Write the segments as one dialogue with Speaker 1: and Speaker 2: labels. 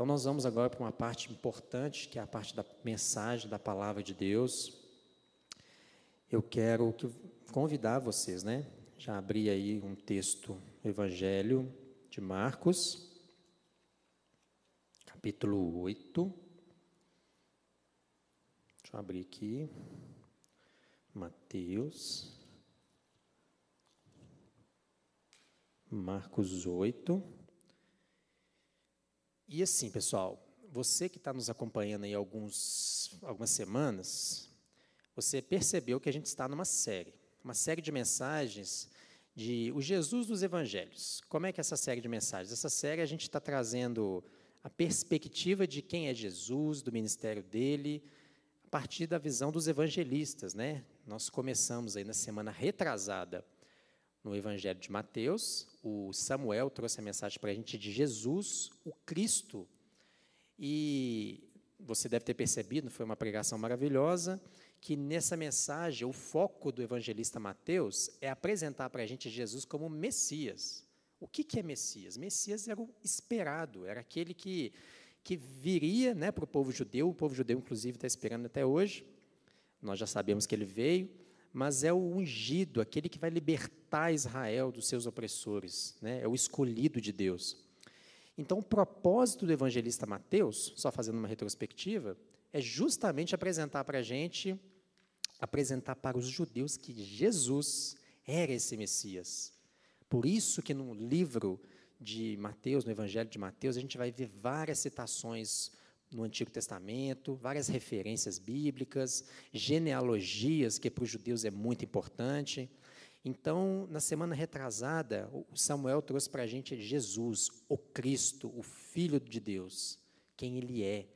Speaker 1: Então, nós vamos agora para uma parte importante, que é a parte da mensagem da palavra de Deus. Eu quero convidar vocês, né? Já abri aí um texto, Evangelho de Marcos, capítulo 8. Deixa eu abrir aqui. Mateus. Marcos 8. E assim, pessoal, você que está nos acompanhando aí alguns, algumas semanas, você percebeu que a gente está numa série, uma série de mensagens de o Jesus dos Evangelhos. Como é que é essa série de mensagens? Essa série a gente está trazendo a perspectiva de quem é Jesus, do ministério dele, a partir da visão dos evangelistas, né? Nós começamos aí na semana retrasada no Evangelho de Mateus, o Samuel trouxe a mensagem para a gente de Jesus, o Cristo. E você deve ter percebido, foi uma pregação maravilhosa, que nessa mensagem o foco do evangelista Mateus é apresentar para a gente Jesus como Messias. O que, que é Messias? Messias era o esperado, era aquele que, que viria né, para o povo judeu, o povo judeu, inclusive, está esperando até hoje. Nós já sabemos que ele veio, mas é o ungido, aquele que vai libertar Israel dos seus opressores, né? é o escolhido de Deus. Então, o propósito do evangelista Mateus, só fazendo uma retrospectiva, é justamente apresentar para a gente, apresentar para os judeus que Jesus era esse Messias. Por isso que no livro de Mateus, no Evangelho de Mateus, a gente vai ver várias citações no Antigo Testamento, várias referências bíblicas, genealogias, que para os judeus é muito importante. Então, na semana retrasada, o Samuel trouxe para a gente Jesus, o Cristo, o Filho de Deus, quem ele é.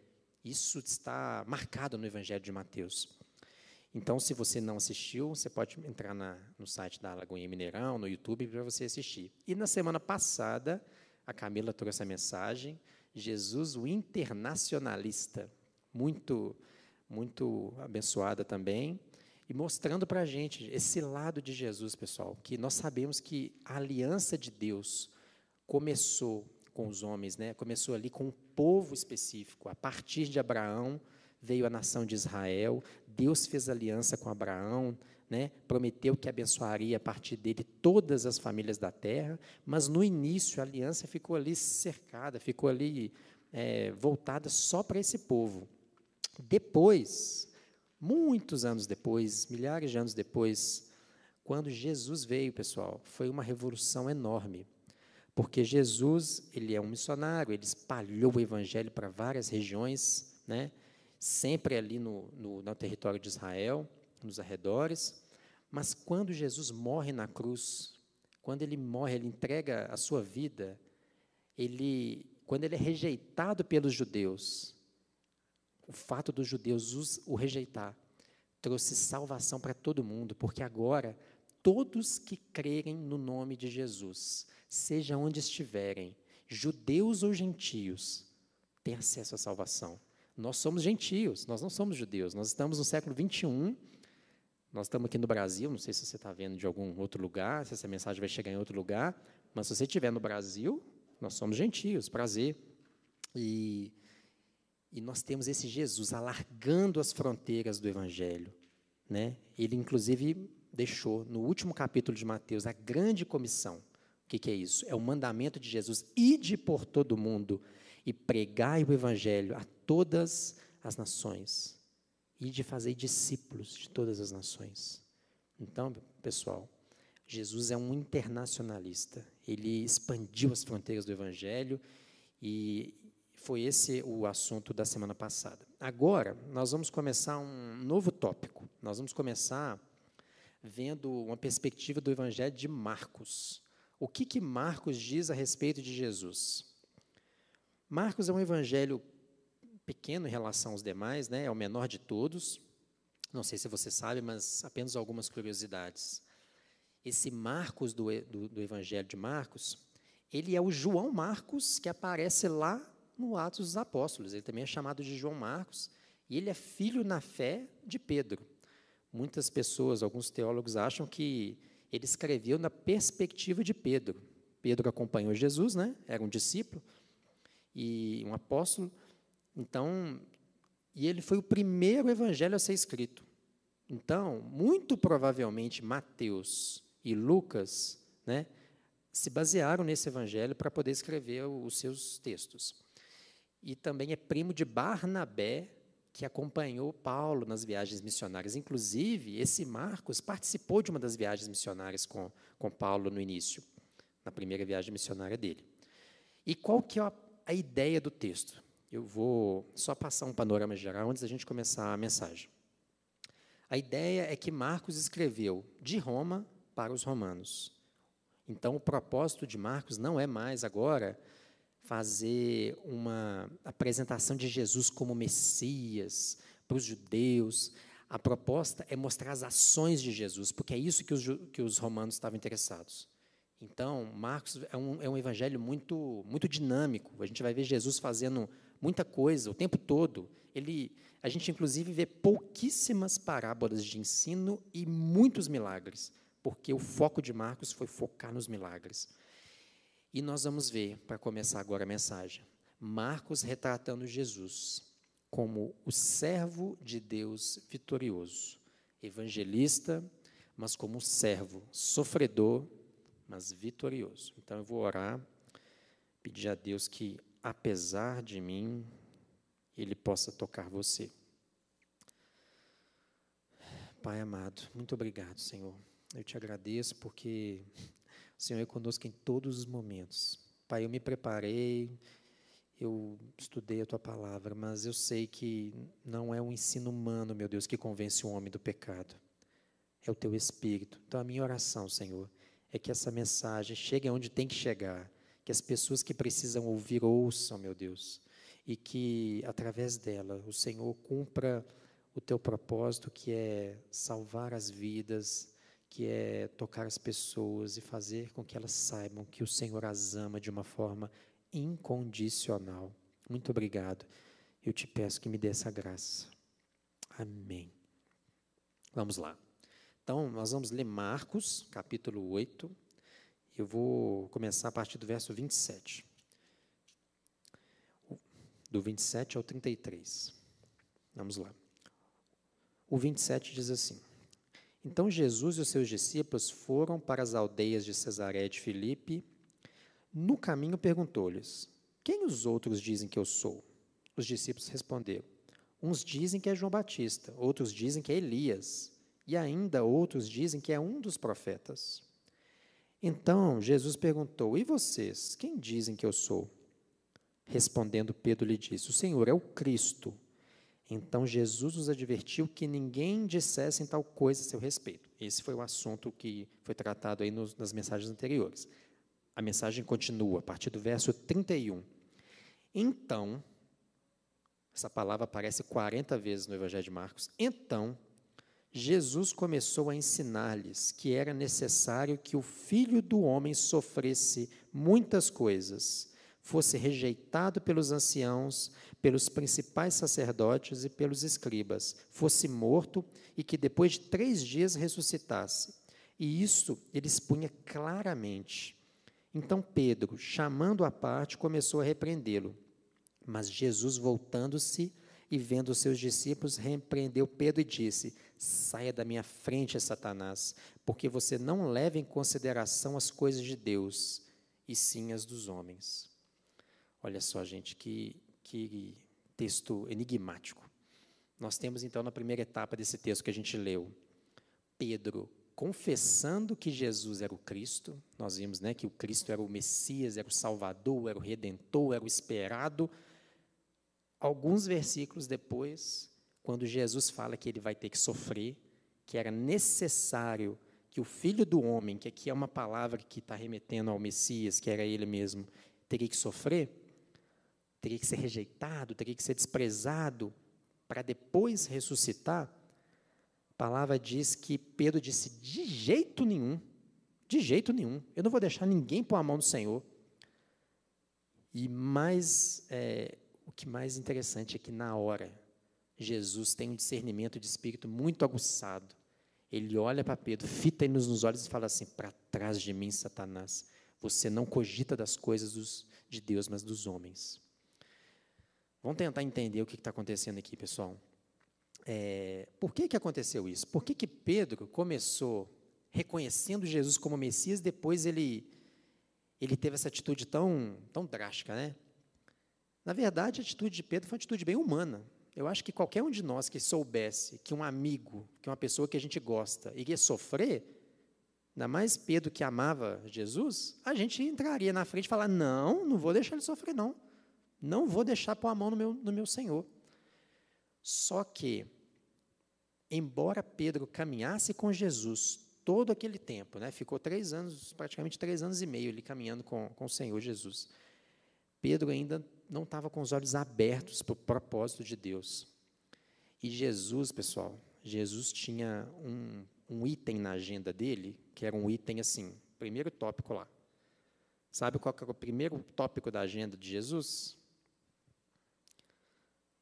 Speaker 1: Isso está marcado no Evangelho de Mateus. Então, se você não assistiu, você pode entrar na, no site da Lagoinha Mineirão, no YouTube, para você assistir. E na semana passada, a Camila trouxe a mensagem Jesus o internacionalista, muito, muito abençoada também, e mostrando para a gente esse lado de Jesus, pessoal, que nós sabemos que a aliança de Deus começou com os homens, né? começou ali com um povo específico. A partir de Abraão veio a nação de Israel, Deus fez aliança com Abraão, né, prometeu que abençoaria a partir dele todas as famílias da terra, mas no início a aliança ficou ali cercada, ficou ali é, voltada só para esse povo. Depois, muitos anos depois, milhares de anos depois, quando Jesus veio, pessoal, foi uma revolução enorme. Porque Jesus, ele é um missionário, ele espalhou o evangelho para várias regiões, né? sempre ali no, no, no território de Israel, nos arredores. Mas quando Jesus morre na cruz, quando ele morre, ele entrega a sua vida, ele, quando ele é rejeitado pelos judeus, o fato dos judeus os, o rejeitar trouxe salvação para todo mundo, porque agora todos que crerem no nome de Jesus, seja onde estiverem, judeus ou gentios, têm acesso à salvação. Nós somos gentios, nós não somos judeus, nós estamos no século 21 nós estamos aqui no Brasil, não sei se você está vendo de algum outro lugar, se essa mensagem vai chegar em outro lugar, mas se você estiver no Brasil, nós somos gentios, prazer. E, e nós temos esse Jesus alargando as fronteiras do Evangelho. Né? Ele, inclusive, deixou no último capítulo de Mateus a grande comissão. O que, que é isso? É o mandamento de Jesus: ide por todo mundo e pregai o Evangelho a todas as nações e de fazer discípulos de todas as nações. Então, pessoal, Jesus é um internacionalista. Ele expandiu as fronteiras do Evangelho e foi esse o assunto da semana passada. Agora, nós vamos começar um novo tópico. Nós vamos começar vendo uma perspectiva do Evangelho de Marcos. O que, que Marcos diz a respeito de Jesus? Marcos é um evangelho pequeno em relação aos demais, né? é o menor de todos. Não sei se você sabe, mas apenas algumas curiosidades. Esse Marcos do, do, do Evangelho de Marcos, ele é o João Marcos que aparece lá no Atos dos Apóstolos. Ele também é chamado de João Marcos e ele é filho na fé de Pedro. Muitas pessoas, alguns teólogos acham que ele escreveu na perspectiva de Pedro. Pedro acompanhou Jesus, né? Era um discípulo. e um apóstolo. Então, e ele foi o primeiro evangelho a ser escrito. Então, muito provavelmente Mateus e Lucas, né, se basearam nesse evangelho para poder escrever os seus textos. E também é primo de Barnabé, que acompanhou Paulo nas viagens missionárias. Inclusive, esse Marcos participou de uma das viagens missionárias com, com Paulo no início, na primeira viagem missionária dele. E qual que é a, a ideia do texto? Eu vou só passar um panorama geral antes da gente começar a mensagem. A ideia é que Marcos escreveu de Roma para os romanos. Então, o propósito de Marcos não é mais agora fazer uma apresentação de Jesus como Messias para os judeus. A proposta é mostrar as ações de Jesus, porque é isso que os, que os romanos estavam interessados. Então, Marcos é um, é um evangelho muito, muito dinâmico. A gente vai ver Jesus fazendo muita coisa o tempo todo. Ele, a gente, inclusive, vê pouquíssimas parábolas de ensino e muitos milagres, porque o foco de Marcos foi focar nos milagres. E nós vamos ver, para começar agora a mensagem, Marcos retratando Jesus como o servo de Deus vitorioso, evangelista, mas como servo sofredor, mas vitorioso. Então eu vou orar, pedir a Deus que, apesar de mim, Ele possa tocar você. Pai amado, muito obrigado, Senhor. Eu te agradeço porque o Senhor é conosco em todos os momentos. Pai, eu me preparei, eu estudei a tua palavra, mas eu sei que não é o ensino humano, meu Deus, que convence o homem do pecado. É o teu espírito. Então, a minha oração, Senhor, é que essa mensagem chegue aonde tem que chegar, que as pessoas que precisam ouvir ouçam, meu Deus, e que através dela o Senhor cumpra o teu propósito, que é salvar as vidas, que é tocar as pessoas e fazer com que elas saibam que o Senhor as ama de uma forma incondicional. Muito obrigado. Eu te peço que me dê essa graça. Amém. Vamos lá. Então, nós vamos ler Marcos, capítulo 8. Eu vou começar a partir do verso 27. Do 27 ao 33. Vamos lá. O 27 diz assim: então Jesus e os seus discípulos foram para as aldeias de Cesaré de Filipe. No caminho perguntou-lhes: Quem os outros dizem que eu sou? Os discípulos responderam: Uns dizem que é João Batista, outros dizem que é Elias, e ainda outros dizem que é um dos profetas. Então Jesus perguntou: E vocês, quem dizem que eu sou? Respondendo Pedro lhe disse: O Senhor é o Cristo. Então Jesus os advertiu que ninguém dissesse tal coisa a seu respeito. Esse foi o assunto que foi tratado aí nos, nas mensagens anteriores. A mensagem continua a partir do verso 31. Então, essa palavra aparece 40 vezes no Evangelho de Marcos. Então, Jesus começou a ensinar-lhes que era necessário que o filho do homem sofresse muitas coisas, fosse rejeitado pelos anciãos, pelos principais sacerdotes e pelos escribas, fosse morto e que depois de três dias ressuscitasse. E isso ele expunha claramente. Então Pedro, chamando à parte, começou a repreendê-lo. Mas Jesus, voltando-se e vendo os seus discípulos, repreendeu Pedro e disse: Saia da minha frente, Satanás, porque você não leva em consideração as coisas de Deus, e sim as dos homens. Olha só, gente, que que texto enigmático. Nós temos então na primeira etapa desse texto que a gente leu, Pedro confessando que Jesus era o Cristo. Nós vimos, né, que o Cristo era o Messias, era o Salvador, era o Redentor, era o esperado. Alguns versículos depois, quando Jesus fala que ele vai ter que sofrer, que era necessário que o Filho do Homem, que aqui é uma palavra que está remetendo ao Messias, que era ele mesmo, teria que sofrer teria que ser rejeitado, teria que ser desprezado, para depois ressuscitar, a palavra diz que Pedro disse: de jeito nenhum, de jeito nenhum, eu não vou deixar ninguém pôr a mão no Senhor. E mais, é, que mais interessante é que na hora, Jesus tem um discernimento de espírito muito aguçado. Ele olha para Pedro, fita ele nos olhos e fala assim: Para trás de mim, Satanás, você não cogita das coisas dos, de Deus, mas dos homens. Vamos tentar entender o que está acontecendo aqui, pessoal. É, por que, que aconteceu isso? Por que, que Pedro começou reconhecendo Jesus como Messias, depois ele, ele teve essa atitude tão, tão drástica, né? Na verdade, a atitude de Pedro foi uma atitude bem humana. Eu acho que qualquer um de nós que soubesse que um amigo, que uma pessoa que a gente gosta, iria sofrer, ainda mais Pedro que amava Jesus, a gente entraria na frente e falar: não, não vou deixar ele sofrer, não. Não vou deixar pôr a mão no meu, no meu Senhor. Só que, embora Pedro caminhasse com Jesus todo aquele tempo, né, ficou três anos, praticamente três anos e meio, ele caminhando com, com o Senhor Jesus, Pedro ainda não estava com os olhos abertos para o propósito de Deus. E Jesus, pessoal, Jesus tinha um, um item na agenda dele, que era um item assim, primeiro tópico lá. Sabe qual era o primeiro tópico da agenda de Jesus?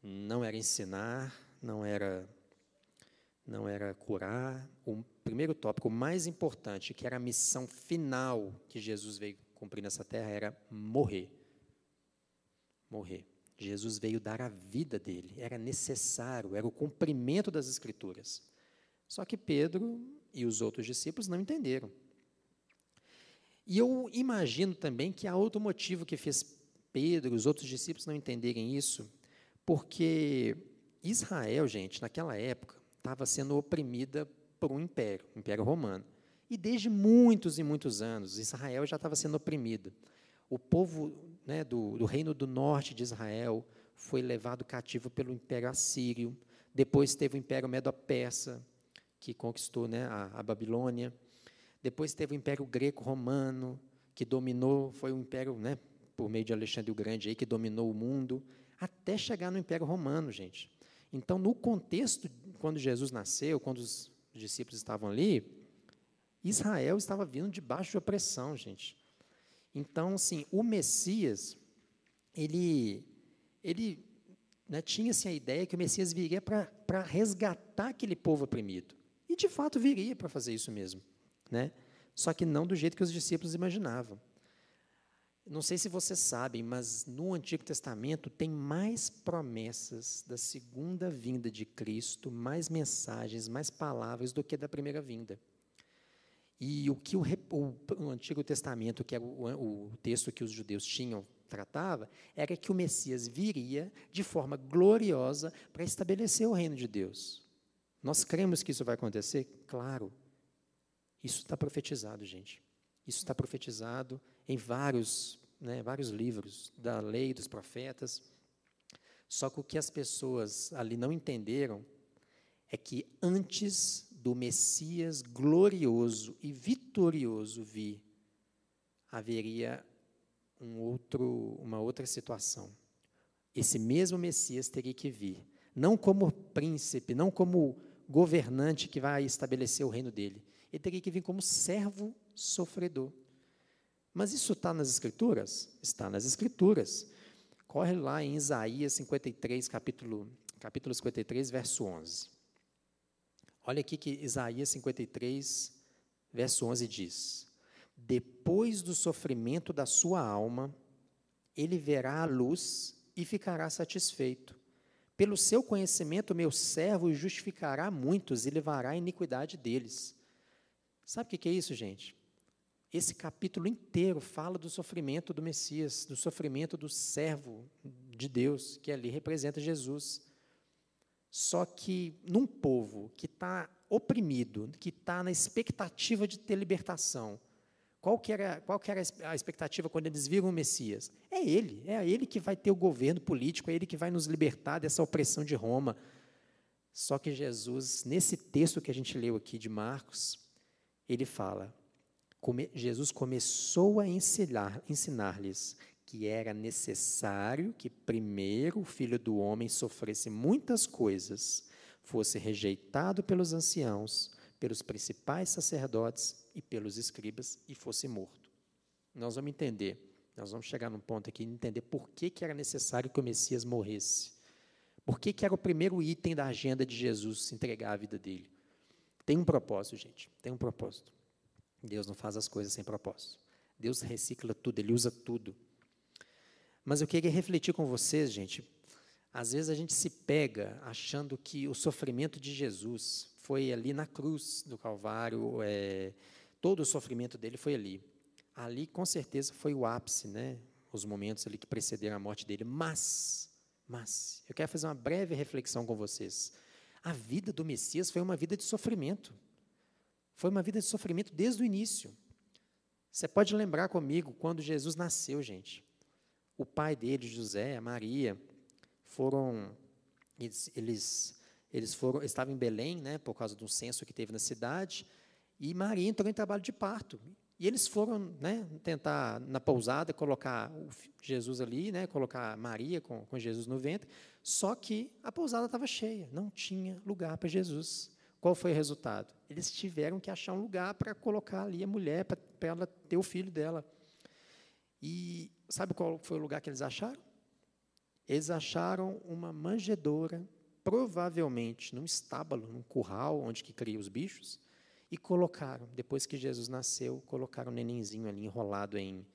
Speaker 1: Não era ensinar, não era não era curar. O primeiro tópico, mais importante, que era a missão final que Jesus veio cumprir nessa terra, era morrer morrer. Jesus veio dar a vida dele, era necessário, era o cumprimento das Escrituras. Só que Pedro e os outros discípulos não entenderam. E eu imagino também que há outro motivo que fez Pedro e os outros discípulos não entenderem isso, porque Israel, gente, naquela época, estava sendo oprimida por um império, o Império Romano. E desde muitos e muitos anos, Israel já estava sendo oprimida. O povo né, do, do reino do norte de Israel foi levado cativo pelo Império Assírio. Depois teve o Império Medo-Persa, que conquistou né, a, a, Babilônia. Depois teve o Império Greco-Romano, que dominou, foi o Império, né, por meio de Alexandre o Grande, aí, que dominou o mundo, até chegar no Império Romano, gente. Então, no contexto, quando Jesus nasceu, quando os discípulos estavam ali, Israel estava vindo debaixo de opressão, gente. Então, assim, o Messias, ele, ele né, tinha-se a ideia que o Messias viria para resgatar aquele povo oprimido. E, de fato, viria para fazer isso mesmo. Né? Só que não do jeito que os discípulos imaginavam. Não sei se vocês sabem, mas no Antigo Testamento tem mais promessas da segunda vinda de Cristo, mais mensagens, mais palavras do que da primeira vinda. E o que o, o, o Antigo Testamento, que era o, o texto que os judeus tinham, tratava, era que o Messias viria de forma gloriosa para estabelecer o reino de Deus. Nós cremos que isso vai acontecer? Claro. Isso está profetizado, gente. Isso está profetizado em vários, né, vários livros da lei dos profetas. Só que o que as pessoas ali não entenderam é que antes do Messias glorioso e vitorioso vir, haveria um outro, uma outra situação. Esse mesmo Messias teria que vir, não como príncipe, não como governante que vai estabelecer o reino dele. Ele teria que vir como servo sofredor. Mas isso está nas Escrituras? Está nas Escrituras. Corre lá em Isaías 53, capítulo, capítulo 53, verso 11. Olha aqui que Isaías 53, verso 11 diz: Depois do sofrimento da sua alma, ele verá a luz e ficará satisfeito. Pelo seu conhecimento, meu servo justificará muitos e levará a iniquidade deles. Sabe o que é isso, gente? Esse capítulo inteiro fala do sofrimento do Messias, do sofrimento do servo de Deus, que ali representa Jesus. Só que num povo que está oprimido, que está na expectativa de ter libertação, qual que, era, qual que era a expectativa quando eles viram o Messias? É ele, é ele que vai ter o governo político, é ele que vai nos libertar dessa opressão de Roma. Só que Jesus, nesse texto que a gente leu aqui de Marcos, ele fala: Jesus começou a ensinar-lhes ensinar que era necessário que primeiro o filho do homem sofresse muitas coisas, fosse rejeitado pelos anciãos, pelos principais sacerdotes e pelos escribas e fosse morto. Nós vamos entender, nós vamos chegar num ponto aqui e entender por que, que era necessário que o Messias morresse. Por que, que era o primeiro item da agenda de Jesus se entregar a vida dele? Tem um propósito, gente, tem um propósito. Deus não faz as coisas sem propósito. Deus recicla tudo, Ele usa tudo. Mas eu queria refletir com vocês, gente, Às vezes a gente se pega achando que o sofrimento de Jesus foi ali na cruz do Calvário, é, todo o sofrimento dele foi ali. Ali, com certeza, foi o ápice, né? Os momentos ali que precederam a morte dele. Mas, mas, eu quero fazer uma breve reflexão com vocês. A vida do Messias foi uma vida de sofrimento. Foi uma vida de sofrimento desde o início. Você pode lembrar comigo quando Jesus nasceu, gente. O pai dele, José, a Maria, foram eles, eles, foram estavam em Belém, né, por causa de um censo que teve na cidade, e Maria entrou em trabalho de parto. E eles foram né, tentar, na pousada, colocar Jesus ali, né, colocar Maria com, com Jesus no ventre, só que a pousada estava cheia, não tinha lugar para Jesus. Qual foi o resultado? Eles tiveram que achar um lugar para colocar ali a mulher, para ela ter o filho dela. E sabe qual foi o lugar que eles acharam? Eles acharam uma manjedoura, provavelmente num estábulo, num curral onde que cria os bichos, e colocaram, depois que Jesus nasceu, colocaram o nenenzinho ali enrolado em,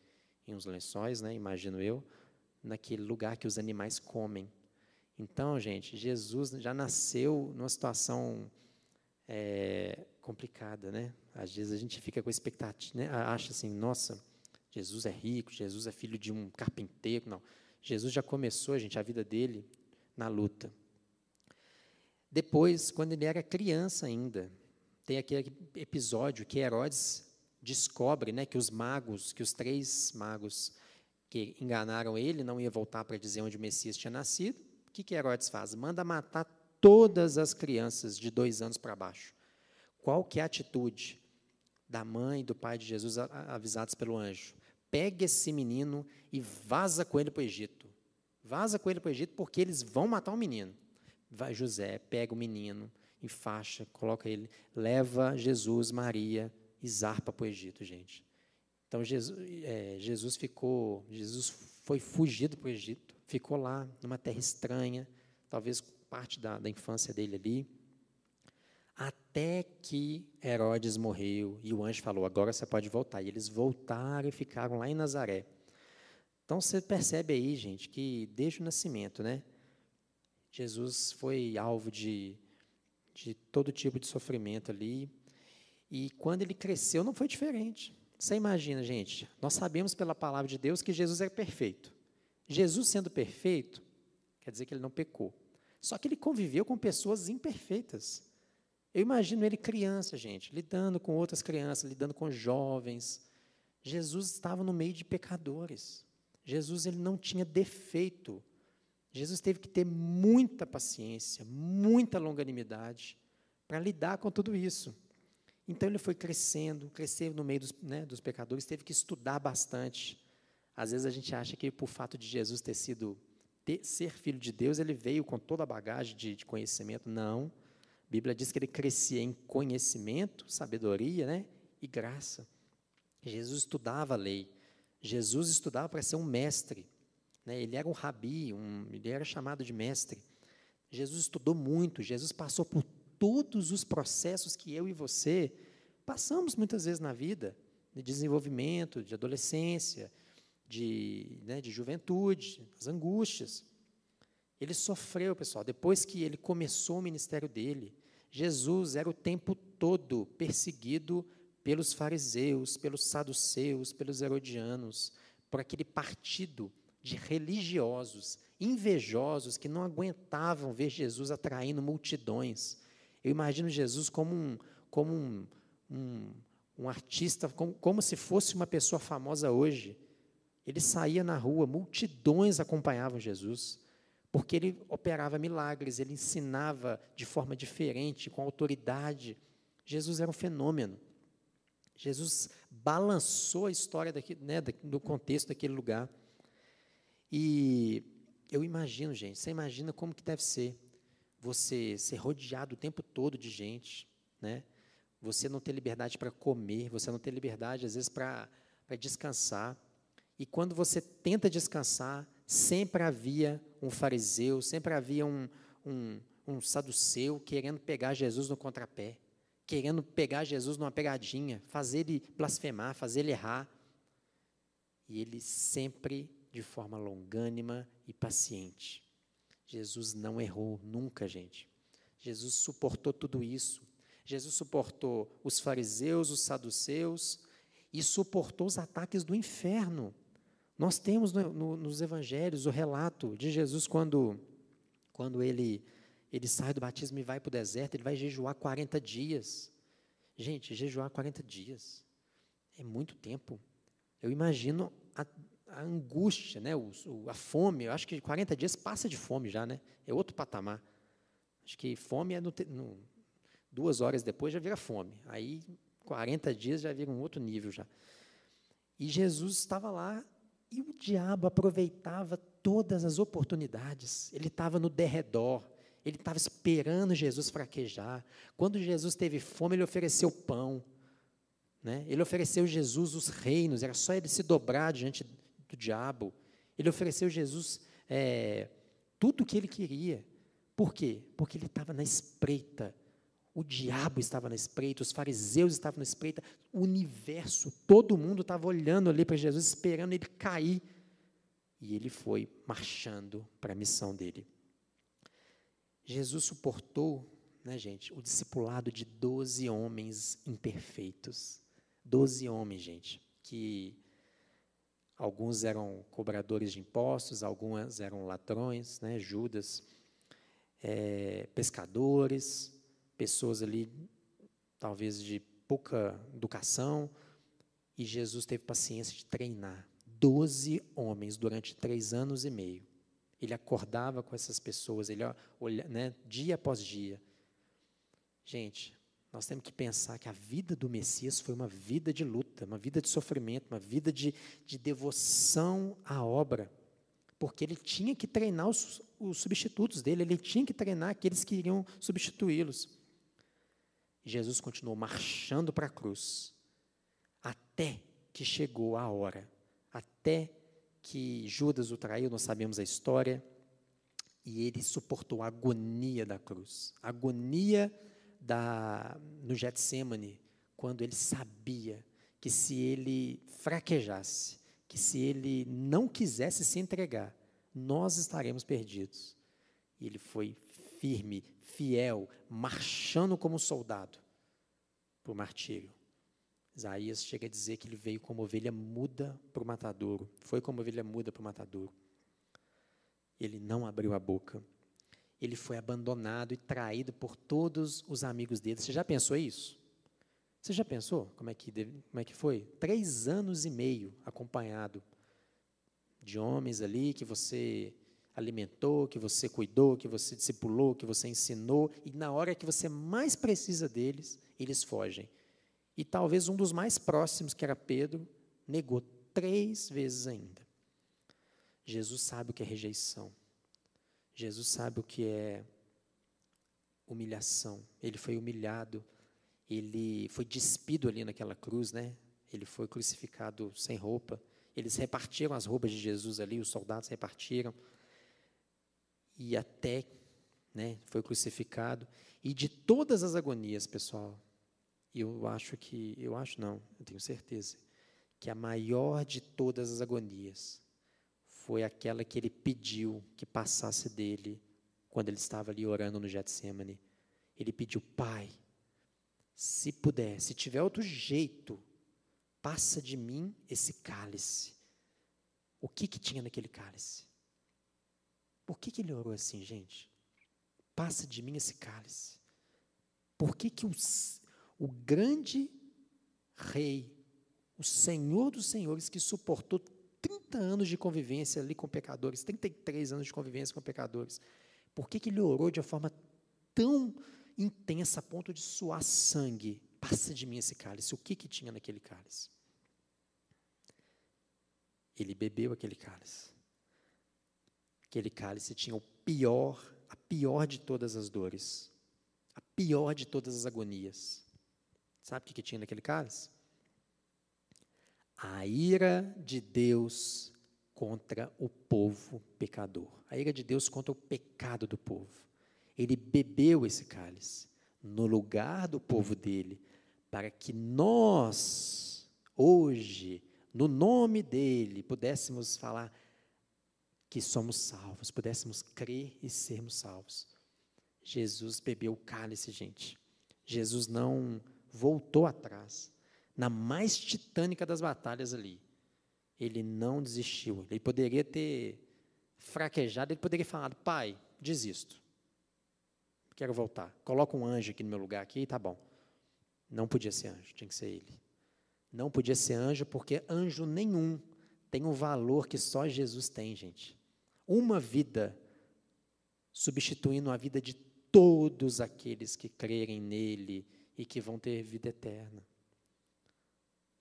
Speaker 1: em uns lençóis, né, imagino eu, naquele lugar que os animais comem. Então, gente, Jesus já nasceu numa situação é, complicada, né? Às vezes a gente fica com expectativa, né? acha assim, nossa, Jesus é rico, Jesus é filho de um carpinteiro. Não, Jesus já começou, gente, a vida dele na luta. Depois, quando ele era criança ainda, tem aquele episódio que Herodes descobre né, que os magos, que os três magos que enganaram ele, não ia voltar para dizer onde o Messias tinha nascido. O que, que Herodes faz? Manda matar todas as crianças de dois anos para baixo. Qual que é a atitude da mãe e do pai de Jesus avisados pelo anjo? Pega esse menino e vaza com ele para o Egito. Vaza com ele para o Egito porque eles vão matar o menino. Vai José, pega o menino, em faixa, coloca ele, leva Jesus, Maria e zarpa para o Egito, gente. Então Jesus, é, Jesus ficou, Jesus foi fugido para o Egito, ficou lá numa terra estranha, talvez parte da, da infância dele ali, até que Herodes morreu e o anjo falou: agora você pode voltar. E eles voltaram e ficaram lá em Nazaré. Então você percebe aí, gente, que desde o nascimento, né, Jesus foi alvo de de todo tipo de sofrimento ali. E quando ele cresceu, não foi diferente. Você imagina, gente, nós sabemos pela palavra de Deus que Jesus é perfeito. Jesus sendo perfeito, quer dizer que ele não pecou. Só que ele conviveu com pessoas imperfeitas. Eu imagino ele criança, gente, lidando com outras crianças, lidando com jovens. Jesus estava no meio de pecadores. Jesus ele não tinha defeito. Jesus teve que ter muita paciência, muita longanimidade para lidar com tudo isso. Então ele foi crescendo, cresceu no meio dos, né, dos pecadores, teve que estudar bastante. Às vezes a gente acha que por fato de Jesus ter sido ter, ser filho de Deus, ele veio com toda a bagagem de, de conhecimento. Não. A Bíblia diz que ele crescia em conhecimento, sabedoria, né, e graça. Jesus estudava a lei. Jesus estudava para ser um mestre. Né? Ele era um rabi, um, ele era chamado de mestre. Jesus estudou muito, Jesus passou por todos os processos que eu e você passamos muitas vezes na vida, de desenvolvimento, de adolescência, de, né, de juventude, as angústias. Ele sofreu, pessoal, depois que ele começou o ministério dele. Jesus era o tempo todo perseguido pelos fariseus, pelos saduceus, pelos herodianos, por aquele partido de religiosos, invejosos, que não aguentavam ver Jesus atraindo multidões. Eu imagino Jesus como um, como um, um, um artista, como, como se fosse uma pessoa famosa hoje. Ele saía na rua, multidões acompanhavam Jesus, porque ele operava milagres, ele ensinava de forma diferente, com autoridade. Jesus era um fenômeno. Jesus balançou a história daqui, né, do contexto daquele lugar. E eu imagino, gente, você imagina como que deve ser você ser rodeado o tempo todo de gente, né? Você não ter liberdade para comer, você não ter liberdade às vezes para descansar. E quando você tenta descansar, sempre havia um fariseu, sempre havia um, um, um saduceu querendo pegar Jesus no contrapé, querendo pegar Jesus numa pegadinha, fazer ele blasfemar, fazer ele errar. E ele sempre de forma longânima e paciente. Jesus não errou nunca, gente. Jesus suportou tudo isso. Jesus suportou os fariseus, os saduceus e suportou os ataques do inferno. Nós temos no, no, nos evangelhos o relato de Jesus quando, quando ele, ele sai do batismo e vai para o deserto, ele vai jejuar 40 dias. Gente, jejuar 40 dias é muito tempo. Eu imagino a, a angústia, né, o, a fome. Eu acho que 40 dias passa de fome já, né? É outro patamar. Acho que fome é no, no, duas horas depois já vira fome. Aí 40 dias já vira um outro nível já. E Jesus estava lá e o diabo aproveitava todas as oportunidades. Ele estava no derredor. Ele estava esperando Jesus fraquejar. Quando Jesus teve fome, ele ofereceu pão. Né? Ele ofereceu Jesus os reinos. Era só ele se dobrar diante do diabo. Ele ofereceu Jesus é, tudo o que ele queria. Por quê? Porque ele estava na espreita. O diabo estava na espreita, os fariseus estavam na espreita, o universo, todo mundo estava olhando ali para Jesus, esperando ele cair. E ele foi marchando para a missão dele. Jesus suportou, né, gente, o discipulado de doze homens imperfeitos. Doze homens, gente, que alguns eram cobradores de impostos, alguns eram ladrões, né, Judas é, pescadores, pessoas ali, talvez de pouca educação, e Jesus teve paciência de treinar doze homens durante três anos e meio. Ele acordava com essas pessoas, ele olha, né, dia após dia. Gente, nós temos que pensar que a vida do Messias foi uma vida de luta, uma vida de sofrimento, uma vida de, de devoção à obra porque ele tinha que treinar os, os substitutos dele, ele tinha que treinar aqueles que iriam substituí-los. Jesus continuou marchando para a cruz, até que chegou a hora, até que Judas o traiu, nós sabemos a história, e ele suportou a agonia da cruz, a agonia da, no Getsemane, quando ele sabia que se ele fraquejasse, que se ele não quisesse se entregar, nós estaremos perdidos. E ele foi firme, fiel, marchando como soldado para o martírio. Isaías chega a dizer que ele veio como ovelha muda para o matadouro. Foi como ovelha muda para o matadouro. Ele não abriu a boca. Ele foi abandonado e traído por todos os amigos dele. Você já pensou isso? Você já pensou como é que, como é que foi? Três anos e meio acompanhado de homens ali que você alimentou, que você cuidou, que você discipulou, que você ensinou, e na hora que você mais precisa deles, eles fogem. E talvez um dos mais próximos, que era Pedro, negou três vezes ainda. Jesus sabe o que é rejeição. Jesus sabe o que é humilhação. Ele foi humilhado ele foi despido ali naquela cruz, né? Ele foi crucificado sem roupa. Eles repartiram as roupas de Jesus ali, os soldados repartiram. E até, né, foi crucificado. E de todas as agonias, pessoal, eu acho que, eu acho não, eu tenho certeza, que a maior de todas as agonias foi aquela que ele pediu que passasse dele quando ele estava ali orando no Getsemane. Ele pediu, Pai, se puder, se tiver outro jeito, passa de mim esse cálice. O que que tinha naquele cálice? Por que, que ele orou assim, gente? Passa de mim esse cálice. Por que, que o, o grande rei, o Senhor dos Senhores, que suportou 30 anos de convivência ali com pecadores, 33 anos de convivência com pecadores, por que, que ele orou de uma forma tão intensa a ponto de suar sangue. Passa de mim esse cálice. O que, que tinha naquele cálice? Ele bebeu aquele cálice. Aquele cálice tinha o pior, a pior de todas as dores, a pior de todas as agonias. Sabe o que, tinha naquele cálice? A ira de Deus contra o povo pecador. A ira de Deus contra o pecado do povo ele bebeu esse cálice no lugar do povo dele, para que nós, hoje, no nome dele, pudéssemos falar: que somos salvos, pudéssemos crer e sermos salvos. Jesus bebeu o cálice, gente. Jesus não voltou atrás. Na mais titânica das batalhas ali, ele não desistiu. Ele poderia ter fraquejado, ele poderia ter falado: Pai, desisto. Quero voltar. Coloca um anjo aqui no meu lugar aqui, tá bom. Não podia ser anjo, tinha que ser ele. Não podia ser anjo porque anjo nenhum tem um valor que só Jesus tem, gente. Uma vida substituindo a vida de todos aqueles que crerem nele e que vão ter vida eterna.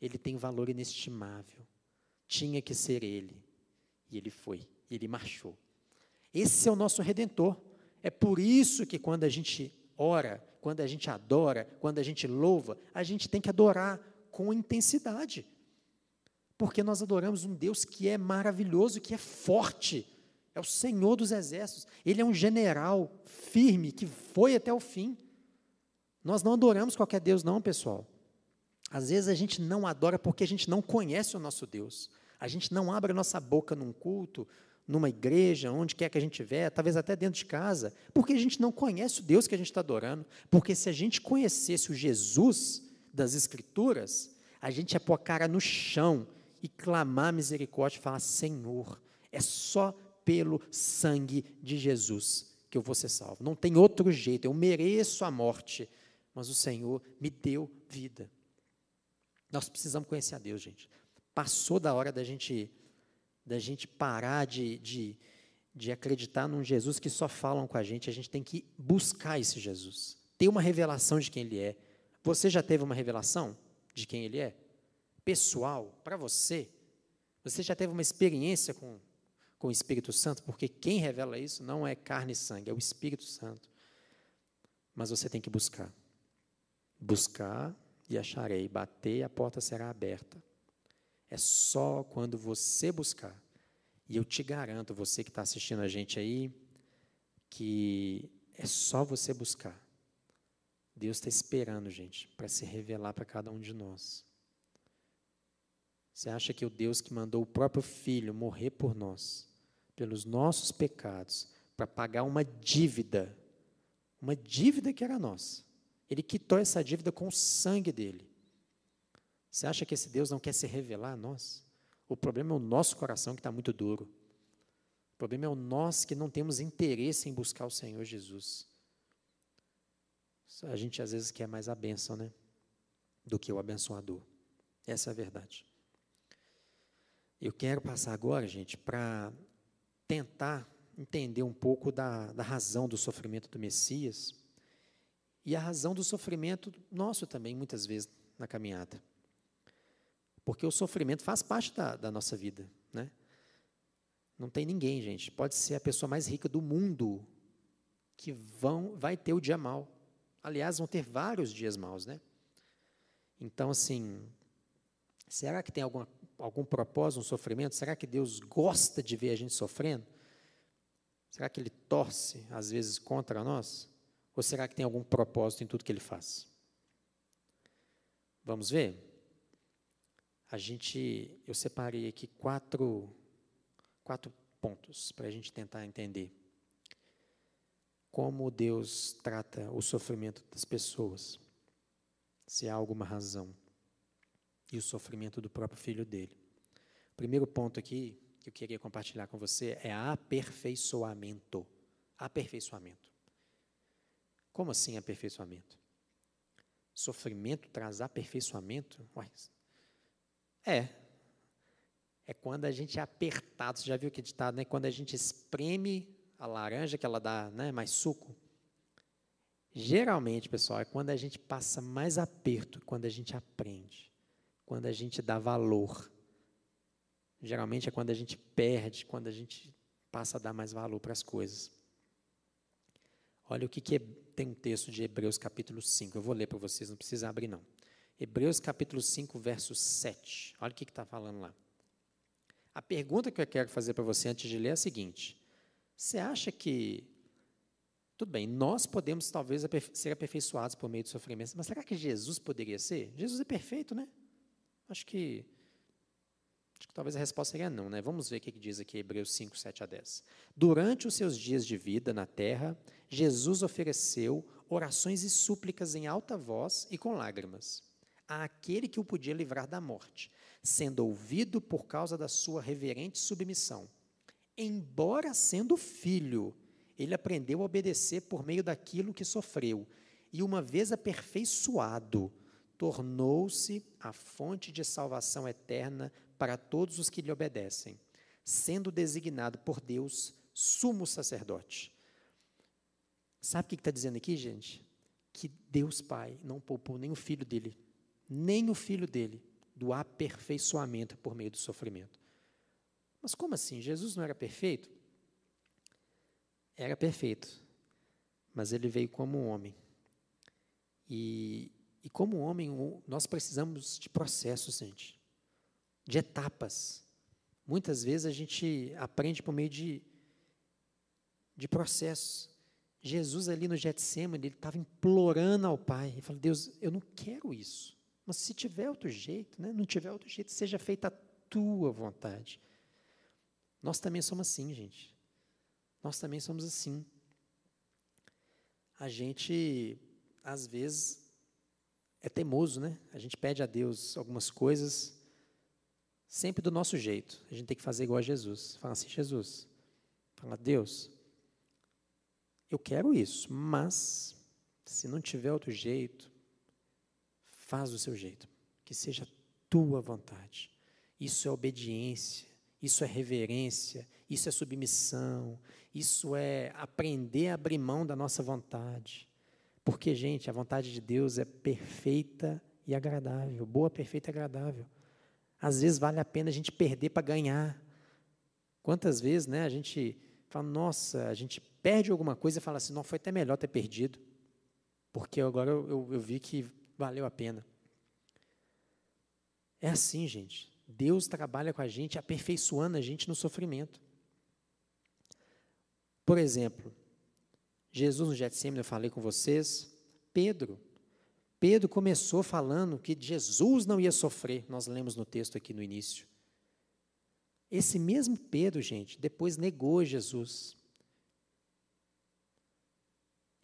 Speaker 1: Ele tem valor inestimável. Tinha que ser ele. E ele foi, ele marchou. Esse é o nosso redentor. É por isso que quando a gente ora, quando a gente adora, quando a gente louva, a gente tem que adorar com intensidade. Porque nós adoramos um Deus que é maravilhoso, que é forte, é o Senhor dos exércitos. Ele é um general firme que foi até o fim. Nós não adoramos qualquer Deus, não, pessoal. Às vezes a gente não adora porque a gente não conhece o nosso Deus. A gente não abre a nossa boca num culto, numa igreja, onde quer que a gente estiver, talvez até dentro de casa, porque a gente não conhece o Deus que a gente está adorando. Porque se a gente conhecesse o Jesus das Escrituras, a gente ia pôr a cara no chão e clamar misericórdia e falar: Senhor, é só pelo sangue de Jesus que eu vou ser salvo. Não tem outro jeito, eu mereço a morte, mas o Senhor me deu vida. Nós precisamos conhecer a Deus, gente. Passou da hora da gente da gente parar de, de, de acreditar num Jesus que só falam com a gente, a gente tem que buscar esse Jesus, ter uma revelação de quem Ele é. Você já teve uma revelação de quem Ele é? Pessoal, para você? Você já teve uma experiência com, com o Espírito Santo? Porque quem revela isso não é carne e sangue, é o Espírito Santo. Mas você tem que buscar. Buscar e acharei, bater, a porta será aberta. É só quando você buscar. E eu te garanto, você que está assistindo a gente aí, que é só você buscar. Deus está esperando, gente, para se revelar para cada um de nós. Você acha que o Deus que mandou o próprio Filho morrer por nós, pelos nossos pecados, para pagar uma dívida, uma dívida que era nossa, ele quitou essa dívida com o sangue dele. Você acha que esse Deus não quer se revelar a nós? O problema é o nosso coração que está muito duro. O problema é o nós que não temos interesse em buscar o Senhor Jesus. A gente às vezes quer mais a bênção, né? Do que o abençoador. Essa é a verdade. Eu quero passar agora, gente, para tentar entender um pouco da, da razão do sofrimento do Messias e a razão do sofrimento nosso também, muitas vezes, na caminhada. Porque o sofrimento faz parte da, da nossa vida. Né? Não tem ninguém, gente. Pode ser a pessoa mais rica do mundo que vão, vai ter o dia mal. Aliás, vão ter vários dias maus, né? Então, assim, será que tem alguma, algum propósito no sofrimento? Será que Deus gosta de ver a gente sofrendo? Será que Ele torce, às vezes, contra nós? Ou será que tem algum propósito em tudo que Ele faz? Vamos ver? a gente, eu separei aqui quatro, quatro pontos para a gente tentar entender como Deus trata o sofrimento das pessoas, se há alguma razão, e o sofrimento do próprio filho dele. O primeiro ponto aqui que eu queria compartilhar com você é aperfeiçoamento. Aperfeiçoamento. Como assim aperfeiçoamento? Sofrimento traz aperfeiçoamento? Ué, é. É quando a gente é apertado. Você já viu que ditado, né? Quando a gente espreme a laranja, que ela dá né, mais suco. Geralmente, pessoal, é quando a gente passa mais aperto, quando a gente aprende, quando a gente dá valor. Geralmente é quando a gente perde, quando a gente passa a dar mais valor para as coisas. Olha o que, que é, tem um texto de Hebreus capítulo 5. Eu vou ler para vocês, não precisa abrir não. Hebreus capítulo 5, verso 7. Olha o que está falando lá. A pergunta que eu quero fazer para você antes de ler é a seguinte: Você acha que. Tudo bem, nós podemos talvez ser aperfeiçoados por meio do sofrimento, mas será que Jesus poderia ser? Jesus é perfeito, né? Acho que Acho que talvez a resposta seria não, né? Vamos ver o que diz aqui Hebreus 5, 7 a 10. Durante os seus dias de vida na terra, Jesus ofereceu orações e súplicas em alta voz e com lágrimas àquele que o podia livrar da morte, sendo ouvido por causa da sua reverente submissão. Embora sendo filho, ele aprendeu a obedecer por meio daquilo que sofreu, e uma vez aperfeiçoado, tornou-se a fonte de salvação eterna para todos os que lhe obedecem, sendo designado por Deus sumo sacerdote. Sabe o que está dizendo aqui, gente? Que Deus Pai não poupou nem o filho dele, nem o filho dele, do aperfeiçoamento por meio do sofrimento. Mas como assim? Jesus não era perfeito? Era perfeito, mas ele veio como um homem. E, e como homem, nós precisamos de processos, gente, de etapas. Muitas vezes a gente aprende por meio de, de processos. Jesus ali no Getsemane, ele estava implorando ao Pai, ele falou, Deus, eu não quero isso. Mas se tiver outro jeito, né, não tiver outro jeito, seja feita a tua vontade. Nós também somos assim, gente. Nós também somos assim. A gente, às vezes, é teimoso, né? A gente pede a Deus algumas coisas sempre do nosso jeito. A gente tem que fazer igual a Jesus. Fala assim, Jesus, fala, Deus, eu quero isso, mas se não tiver outro jeito, faz do seu jeito, que seja a tua vontade. Isso é obediência, isso é reverência, isso é submissão, isso é aprender a abrir mão da nossa vontade. Porque, gente, a vontade de Deus é perfeita e agradável, boa, perfeita e agradável. Às vezes vale a pena a gente perder para ganhar. Quantas vezes, né, a gente fala, nossa, a gente perde alguma coisa e fala assim, não, foi até melhor ter perdido, porque agora eu, eu, eu vi que valeu a pena. É assim, gente. Deus trabalha com a gente, aperfeiçoando a gente no sofrimento. Por exemplo, Jesus no Getsemane, eu falei com vocês, Pedro. Pedro começou falando que Jesus não ia sofrer, nós lemos no texto aqui no início. Esse mesmo Pedro, gente, depois negou Jesus.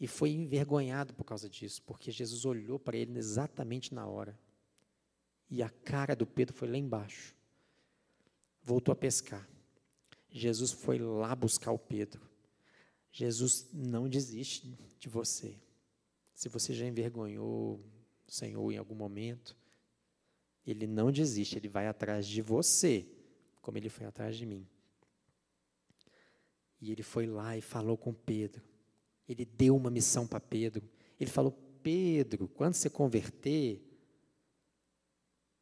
Speaker 1: E foi envergonhado por causa disso, porque Jesus olhou para ele exatamente na hora. E a cara do Pedro foi lá embaixo. Voltou a pescar. Jesus foi lá buscar o Pedro. Jesus não desiste de você. Se você já envergonhou o Senhor em algum momento, ele não desiste, ele vai atrás de você, como ele foi atrás de mim. E ele foi lá e falou com Pedro. Ele deu uma missão para Pedro. Ele falou: Pedro, quando você converter,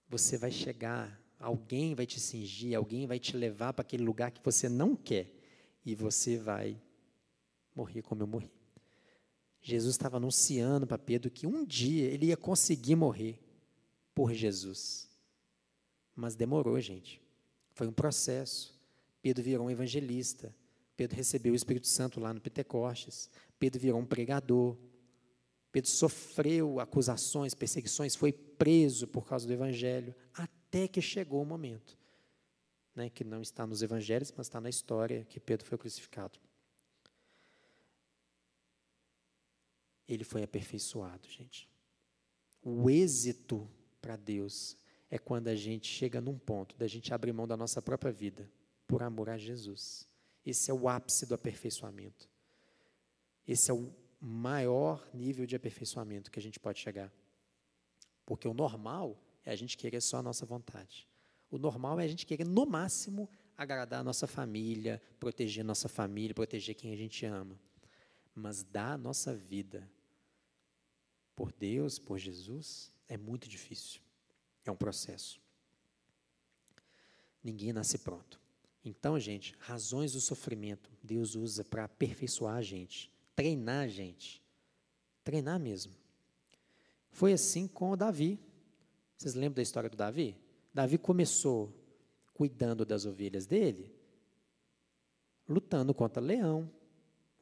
Speaker 1: você vai chegar, alguém vai te cingir, alguém vai te levar para aquele lugar que você não quer, e você vai morrer como eu morri. Jesus estava anunciando para Pedro que um dia ele ia conseguir morrer por Jesus. Mas demorou, gente. Foi um processo. Pedro virou um evangelista. Pedro recebeu o Espírito Santo lá no Pentecostes. Pedro virou um pregador. Pedro sofreu acusações, perseguições, foi preso por causa do evangelho, até que chegou o momento, né, que não está nos evangelhos, mas está na história que Pedro foi crucificado. Ele foi aperfeiçoado, gente. O êxito para Deus é quando a gente chega num ponto da gente abrir mão da nossa própria vida por amor a Jesus. Esse é o ápice do aperfeiçoamento. Esse é o maior nível de aperfeiçoamento que a gente pode chegar. Porque o normal é a gente querer só a nossa vontade. O normal é a gente querer, no máximo, agradar a nossa família, proteger nossa família, proteger quem a gente ama. Mas dar a nossa vida por Deus, por Jesus, é muito difícil. É um processo. Ninguém nasce pronto. Então, gente, razões do sofrimento Deus usa para aperfeiçoar a gente, treinar a gente. Treinar mesmo. Foi assim com o Davi. Vocês lembram da história do Davi? Davi começou cuidando das ovelhas dele, lutando contra leão,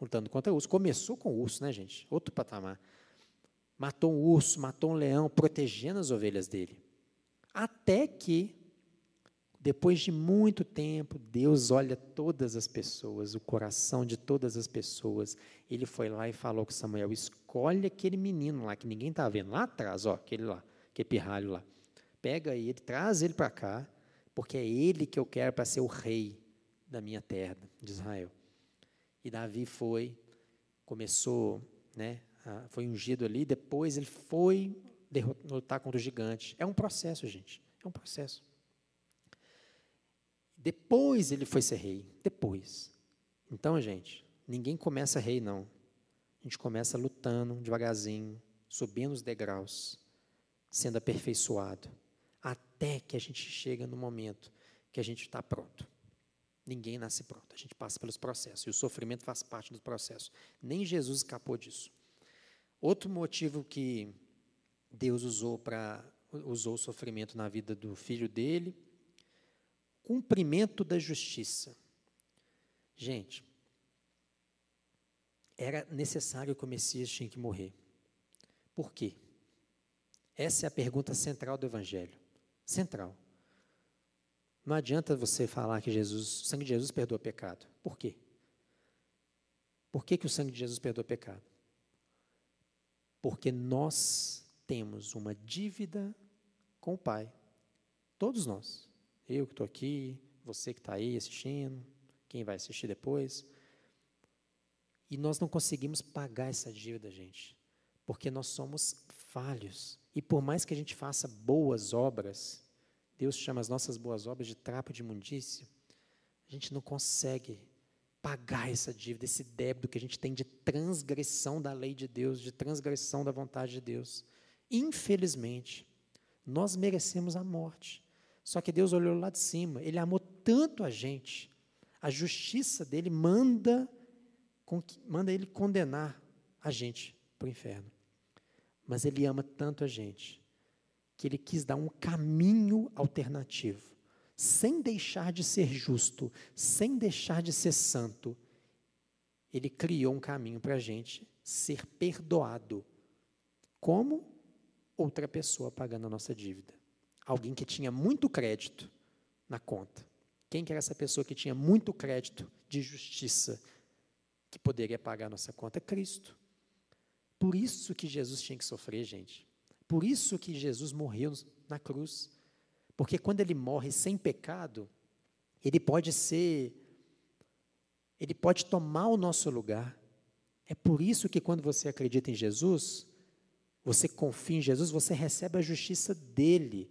Speaker 1: lutando contra urso. Começou com urso, né, gente? Outro patamar matou um urso, matou um leão, protegendo as ovelhas dele. Até que depois de muito tempo, Deus olha todas as pessoas, o coração de todas as pessoas. Ele foi lá e falou com Samuel: escolhe aquele menino lá que ninguém está vendo, lá atrás, ó, aquele lá, aquele pirralho lá. Pega ele, traz ele para cá, porque é ele que eu quero para ser o rei da minha terra, de Israel. E Davi foi, começou, né, foi ungido ali, depois ele foi lutar contra o gigante. É um processo, gente, é um processo. Depois ele foi ser rei, depois. Então, gente, ninguém começa rei, não. A gente começa lutando devagarzinho, subindo os degraus, sendo aperfeiçoado, até que a gente chega no momento que a gente está pronto. Ninguém nasce pronto, a gente passa pelos processos, e o sofrimento faz parte do processo. Nem Jesus escapou disso. Outro motivo que Deus usou para usou o sofrimento na vida do filho dele cumprimento da justiça. Gente, era necessário que o Messias tinha que morrer. Por quê? Essa é a pergunta central do Evangelho. Central. Não adianta você falar que Jesus, o sangue de Jesus perdoa pecado. Por quê? Por que, que o sangue de Jesus perdoa pecado? Porque nós temos uma dívida com o Pai. Todos nós. Eu que estou aqui, você que está aí assistindo, quem vai assistir depois. E nós não conseguimos pagar essa dívida, gente, porque nós somos falhos. E por mais que a gente faça boas obras, Deus chama as nossas boas obras de trapo de imundícia, a gente não consegue pagar essa dívida, esse débito que a gente tem de transgressão da lei de Deus, de transgressão da vontade de Deus. Infelizmente, nós merecemos a morte. Só que Deus olhou lá de cima, Ele amou tanto a gente, a justiça dele manda, manda Ele condenar a gente para o inferno. Mas Ele ama tanto a gente, que Ele quis dar um caminho alternativo, sem deixar de ser justo, sem deixar de ser santo. Ele criou um caminho para a gente ser perdoado. Como? Outra pessoa pagando a nossa dívida alguém que tinha muito crédito na conta. Quem que era essa pessoa que tinha muito crédito de justiça que poderia pagar a nossa conta? Cristo. Por isso que Jesus tinha que sofrer, gente. Por isso que Jesus morreu na cruz. Porque quando ele morre sem pecado, ele pode ser, ele pode tomar o nosso lugar. É por isso que quando você acredita em Jesus, você confia em Jesus, você recebe a justiça dele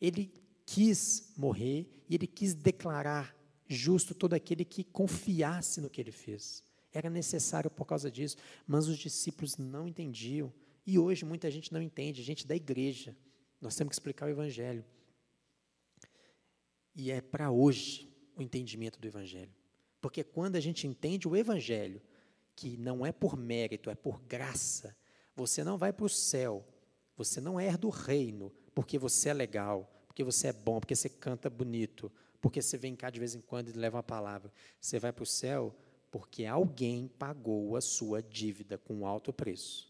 Speaker 1: ele quis morrer e ele quis declarar justo todo aquele que confiasse no que ele fez. Era necessário por causa disso, mas os discípulos não entendiam. E hoje muita gente não entende, gente da igreja. Nós temos que explicar o evangelho. E é para hoje o entendimento do evangelho. Porque quando a gente entende o evangelho, que não é por mérito, é por graça, você não vai para o céu, você não é do reino, porque você é legal, porque você é bom, porque você canta bonito, porque você vem cá de vez em quando e leva uma palavra. Você vai para o céu porque alguém pagou a sua dívida com alto preço.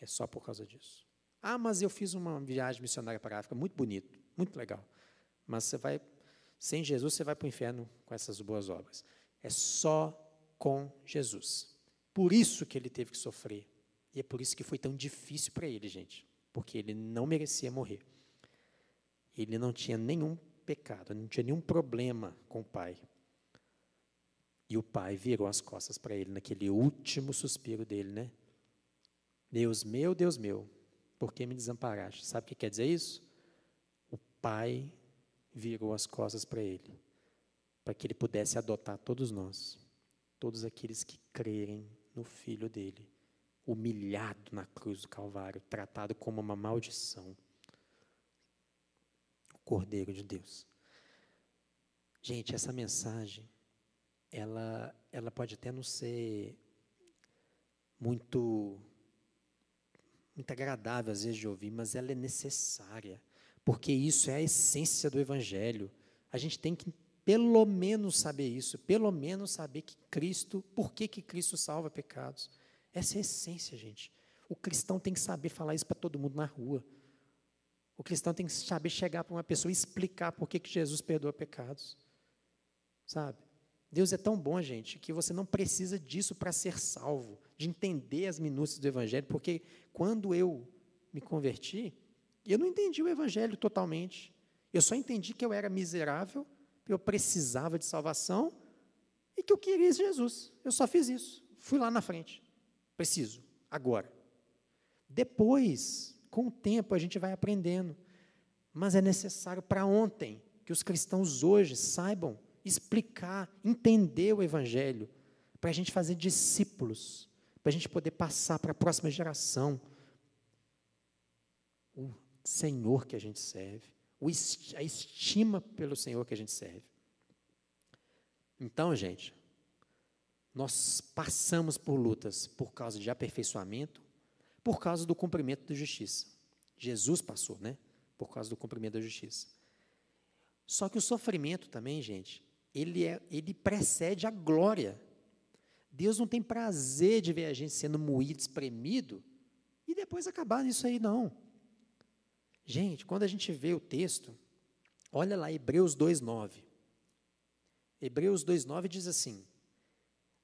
Speaker 1: É só por causa disso. Ah, mas eu fiz uma viagem missionária para a África, muito bonito, muito legal. Mas você vai, sem Jesus, você vai para o inferno com essas boas obras. É só com Jesus. Por isso que ele teve que sofrer. E é por isso que foi tão difícil para ele, gente porque ele não merecia morrer. Ele não tinha nenhum pecado, não tinha nenhum problema com o pai. E o pai virou as costas para ele naquele último suspiro dele, né? Deus meu, Deus meu, por que me desamparaste? Sabe o que quer dizer isso? O pai virou as costas para ele, para que ele pudesse adotar todos nós, todos aqueles que crerem no filho dele humilhado na cruz do Calvário, tratado como uma maldição. O Cordeiro de Deus. Gente, essa mensagem, ela, ela pode até não ser muito, muito agradável às vezes de ouvir, mas ela é necessária, porque isso é a essência do Evangelho. A gente tem que pelo menos saber isso, pelo menos saber que Cristo, por que, que Cristo salva pecados. Essa é a essência, gente. O cristão tem que saber falar isso para todo mundo na rua. O cristão tem que saber chegar para uma pessoa e explicar por que, que Jesus perdoa pecados. Sabe? Deus é tão bom, gente, que você não precisa disso para ser salvo, de entender as minúcias do Evangelho, porque quando eu me converti, eu não entendi o Evangelho totalmente. Eu só entendi que eu era miserável, que eu precisava de salvação e que eu queria Jesus. Eu só fiz isso. Fui lá na frente. Preciso, agora. Depois, com o tempo, a gente vai aprendendo. Mas é necessário para ontem que os cristãos hoje saibam explicar, entender o Evangelho, para a gente fazer discípulos, para a gente poder passar para a próxima geração Senhor que a gente serve, a estima pelo Senhor que a gente serve. Então, gente, nós passamos por lutas por causa de aperfeiçoamento, por causa do cumprimento da justiça. Jesus passou, né? Por causa do cumprimento da justiça. Só que o sofrimento também, gente, ele, é, ele precede a glória. Deus não tem prazer de ver a gente sendo moído, espremido, e depois acabar nisso aí, não. Gente, quando a gente vê o texto, olha lá, Hebreus 2,9. Hebreus 2,9 diz assim: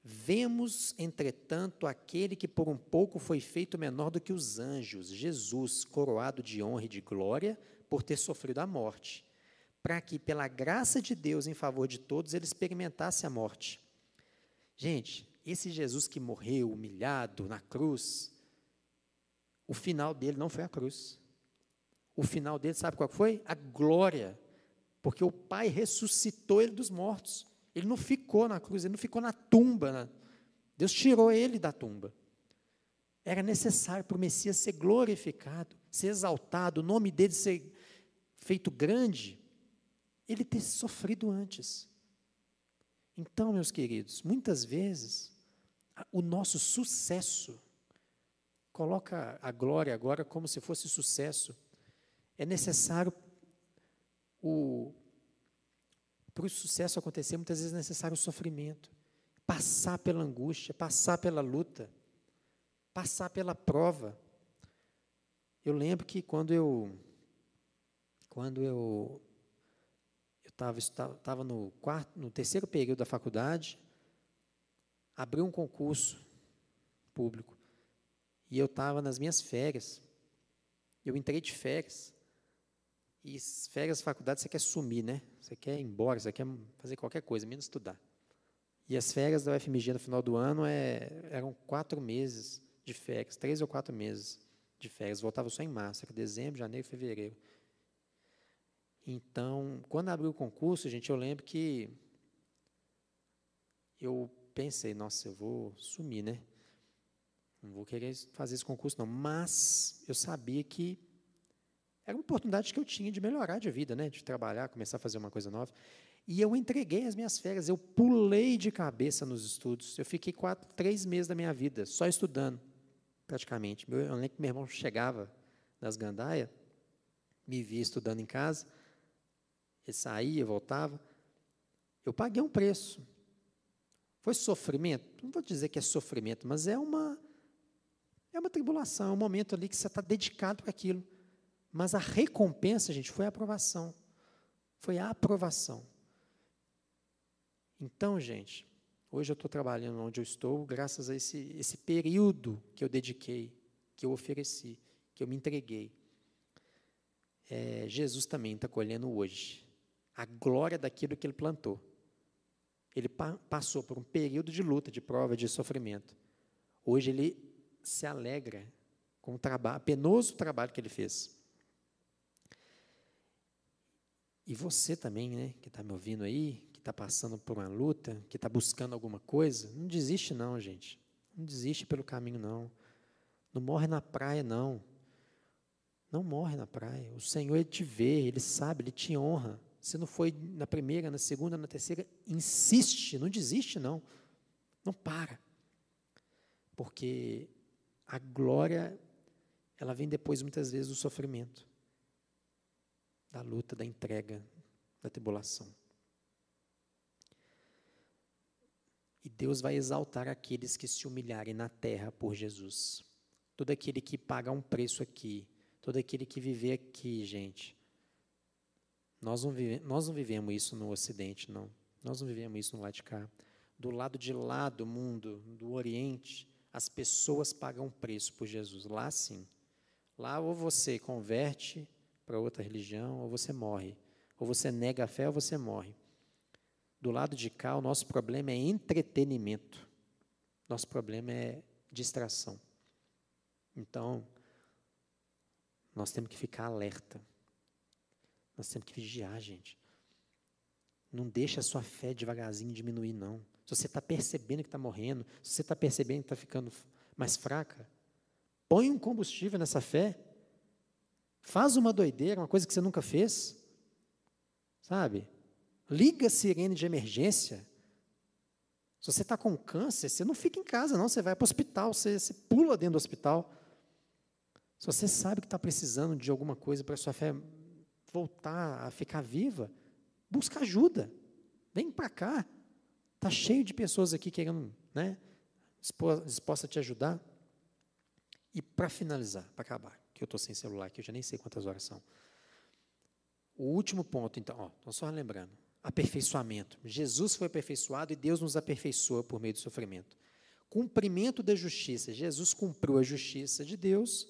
Speaker 1: Vemos, entretanto, aquele que por um pouco foi feito menor do que os anjos, Jesus, coroado de honra e de glória, por ter sofrido a morte, para que, pela graça de Deus em favor de todos, ele experimentasse a morte. Gente, esse Jesus que morreu humilhado na cruz, o final dele não foi a cruz. O final dele, sabe qual foi? A glória. Porque o Pai ressuscitou ele dos mortos. Ele não ficou na cruz, ele não ficou na tumba. Né? Deus tirou ele da tumba. Era necessário para o Messias ser glorificado, ser exaltado, o nome dele ser feito grande, ele ter sofrido antes. Então, meus queridos, muitas vezes o nosso sucesso coloca a glória agora como se fosse sucesso é necessário o para o sucesso acontecer, muitas vezes é necessário o sofrimento, passar pela angústia, passar pela luta, passar pela prova. Eu lembro que quando eu quando eu eu estava no quarto, no terceiro período da faculdade, abriu um concurso público e eu estava nas minhas férias. Eu entrei de férias e férias da faculdade você quer sumir, né? Você quer ir embora, você quer fazer qualquer coisa, menos estudar. E as férias da UFMG no final do ano é, eram quatro meses de férias, três ou quatro meses de férias. Voltava só em março, era dezembro, janeiro, fevereiro. Então, quando abriu o concurso, gente, eu lembro que eu pensei, nossa, eu vou sumir, né? Não vou querer fazer esse concurso, não. Mas eu sabia que era uma oportunidade que eu tinha de melhorar de vida, né? de trabalhar, começar a fazer uma coisa nova. E eu entreguei as minhas férias, eu pulei de cabeça nos estudos. Eu fiquei quatro, três meses da minha vida só estudando, praticamente. Eu lembro que meu irmão chegava das gandaias, me via estudando em casa, ele saía, voltava. Eu paguei um preço. Foi sofrimento? Não vou dizer que é sofrimento, mas é uma é uma tribulação, é um momento ali que você está dedicado para aquilo. Mas a recompensa, gente, foi a aprovação. Foi a aprovação. Então, gente, hoje eu estou trabalhando onde eu estou, graças a esse, esse período que eu dediquei, que eu ofereci, que eu me entreguei. É, Jesus também está colhendo hoje a glória daquilo que ele plantou. Ele pa passou por um período de luta, de prova, de sofrimento. Hoje ele se alegra com o trabalho, penoso trabalho que ele fez. E você também, né, que está me ouvindo aí, que está passando por uma luta, que está buscando alguma coisa, não desiste não, gente. Não desiste pelo caminho, não. Não morre na praia, não. Não morre na praia. O Senhor, Ele te vê, Ele sabe, Ele te honra. Se não foi na primeira, na segunda, na terceira, insiste, não desiste, não. Não para. Porque a glória, ela vem depois, muitas vezes, do sofrimento da luta, da entrega, da tribulação. E Deus vai exaltar aqueles que se humilharem na terra por Jesus. Todo aquele que paga um preço aqui, Todo aquele que viver aqui, gente. Nós não, vive, nós não vivemos isso no Ocidente, não. Nós não vivemos isso no lado de cá. Do lado de lá do mundo, do Oriente, as pessoas pagam preço por Jesus. Lá sim. Lá ou você converte para outra religião, ou você morre. Ou você nega a fé, ou você morre. Do lado de cá, o nosso problema é entretenimento. Nosso problema é distração. Então, nós temos que ficar alerta. Nós temos que vigiar, gente. Não deixa a sua fé devagarzinho diminuir, não. Se você está percebendo que está morrendo, se você está percebendo que está ficando mais fraca, põe um combustível nessa fé. Faz uma doideira, uma coisa que você nunca fez. Sabe? Liga a sirene de emergência. Se você está com câncer, você não fica em casa, não. Você vai para o hospital, você, você pula dentro do hospital. Se você sabe que está precisando de alguma coisa para a sua fé voltar a ficar viva, busca ajuda. Vem para cá. Está cheio de pessoas aqui querendo, né, disposta a te ajudar. E para finalizar, para acabar, que eu estou sem celular aqui, eu já nem sei quantas horas são. O último ponto, então, ó, então só lembrando, aperfeiçoamento. Jesus foi aperfeiçoado e Deus nos aperfeiçoa por meio do sofrimento. Cumprimento da justiça. Jesus cumpriu a justiça de Deus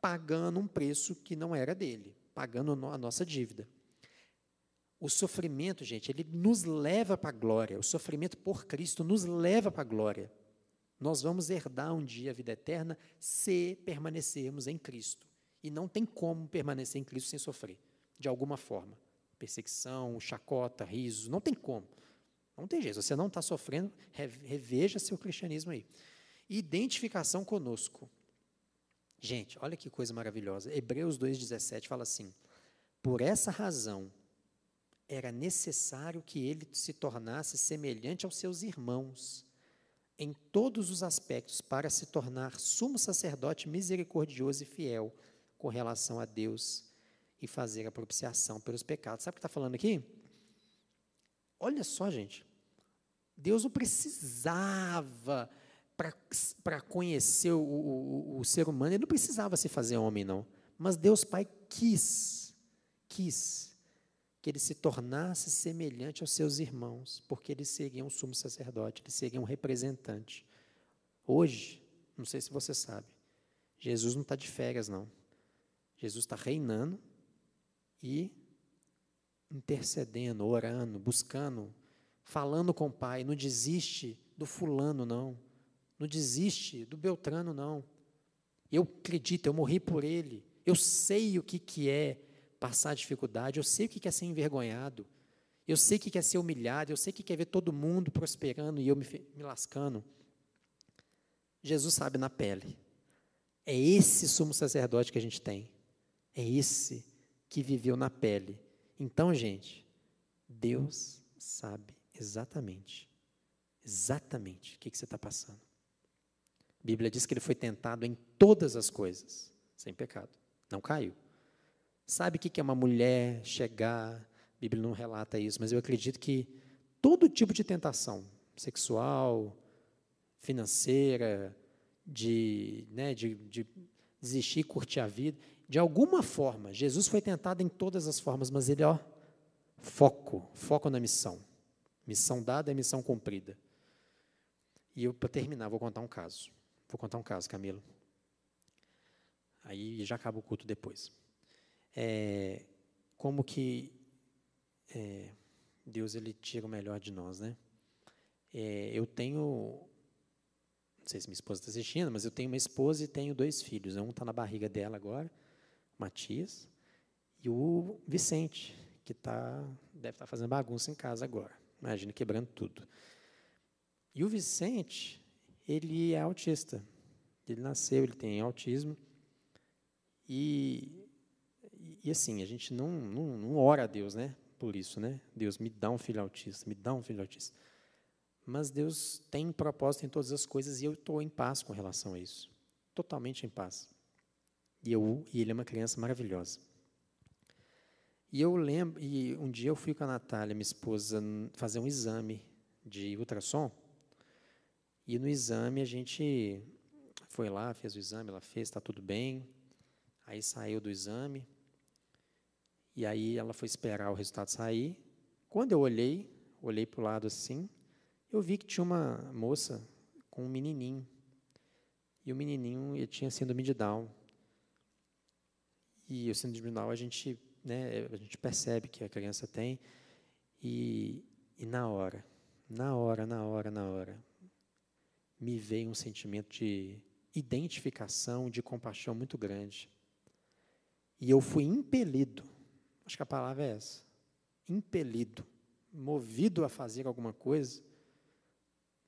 Speaker 1: pagando um preço que não era dele, pagando a nossa dívida. O sofrimento, gente, ele nos leva para a glória. O sofrimento por Cristo nos leva para a glória. Nós vamos herdar um dia a vida eterna se permanecermos em Cristo. E não tem como permanecer em Cristo sem sofrer, de alguma forma. Perseguição, chacota, risos, não tem como. Não tem jeito. Você não está sofrendo, reveja seu cristianismo aí. Identificação conosco. Gente, olha que coisa maravilhosa. Hebreus 2,17 fala assim: Por essa razão, era necessário que ele se tornasse semelhante aos seus irmãos, em todos os aspectos, para se tornar sumo sacerdote misericordioso e fiel com relação a Deus e fazer a propiciação pelos pecados. Sabe o que está falando aqui? Olha só, gente. Deus não precisava para conhecer o, o, o, ser humano, ele não precisava se fazer homem, não. Mas Deus Pai quis, quis que ele se tornasse semelhante aos seus irmãos, porque ele seria um sumo sacerdote, ele seria um representante. Hoje, não sei se você sabe, Jesus não está de férias, não. Jesus está reinando e intercedendo, orando, buscando, falando com o Pai. Não desiste do fulano, não. Não desiste do Beltrano, não. Eu acredito, eu morri por ele. Eu sei o que, que é passar dificuldade, eu sei o que é ser envergonhado. Eu sei o que é ser humilhado, eu sei o que é ver todo mundo prosperando e eu me, me lascando. Jesus sabe na pele. É esse sumo sacerdote que a gente tem. É esse que viveu na pele. Então, gente, Deus sabe exatamente, exatamente o que, que você está passando. A Bíblia diz que ele foi tentado em todas as coisas, sem pecado. Não caiu. Sabe o que é uma mulher chegar? A Bíblia não relata isso, mas eu acredito que todo tipo de tentação, sexual, financeira, de, né, de, de desistir curtir a vida, de alguma forma, Jesus foi tentado em todas as formas, mas ele, ó, foco, foco na missão. Missão dada é missão cumprida. E eu, para terminar, vou contar um caso. Vou contar um caso, Camilo. Aí já acaba o culto depois. É, como que é, Deus ele tira o melhor de nós, né? É, eu tenho, não sei se minha esposa está assistindo, mas eu tenho uma esposa e tenho dois filhos. Um está na barriga dela agora, Matias, e o Vicente, que tá, deve estar tá fazendo bagunça em casa agora. Imagina quebrando tudo. E o Vicente, ele é autista. Ele nasceu, ele tem autismo. E, e assim, a gente não, não, não ora a Deus, né? Por isso, né? Deus, me dá um filho autista, me dá um filho autista. Mas Deus tem propósito em todas as coisas e eu estou em paz com relação a isso. Totalmente em paz. E, eu, e ele é uma criança maravilhosa. E eu lembro, e um dia eu fui com a Natália, minha esposa, fazer um exame de ultrassom. E no exame a gente foi lá, fez o exame, ela fez, está tudo bem. Aí saiu do exame, e aí ela foi esperar o resultado sair. Quando eu olhei, olhei para o lado assim, eu vi que tinha uma moça com um menininho. E o menininho ele tinha síndrome de Down. E o síndrome de Down a gente, né, a gente percebe que a criança tem. E, e na hora, na hora, na hora, na hora, me veio um sentimento de identificação, de compaixão muito grande. E eu fui impelido, acho que a palavra é essa, impelido, movido a fazer alguma coisa.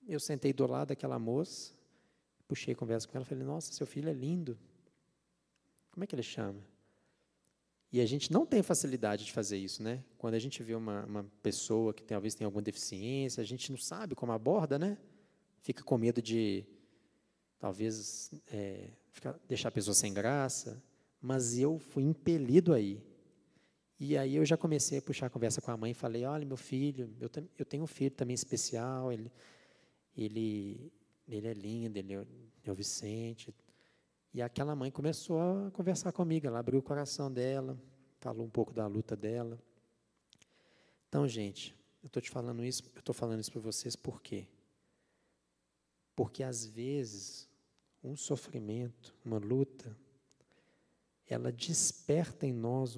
Speaker 1: Eu sentei do lado daquela moça, puxei conversa com ela, falei: Nossa, seu filho é lindo. Como é que ele chama? E a gente não tem facilidade de fazer isso, né? Quando a gente vê uma, uma pessoa que talvez tenha alguma deficiência, a gente não sabe como aborda, né? Fica com medo de, talvez, é, ficar, deixar a pessoa sem graça. Mas eu fui impelido aí. E aí eu já comecei a puxar a conversa com a mãe e falei, olha, meu filho, eu, eu tenho um filho também especial, ele, ele, ele é lindo, ele é, é o Vicente, e aquela mãe começou a conversar comigo, ela abriu o coração dela, falou um pouco da luta dela. Então, gente, eu estou te falando isso, eu estou falando isso para vocês por quê? Porque às vezes um sofrimento, uma luta, ela desperta em nós,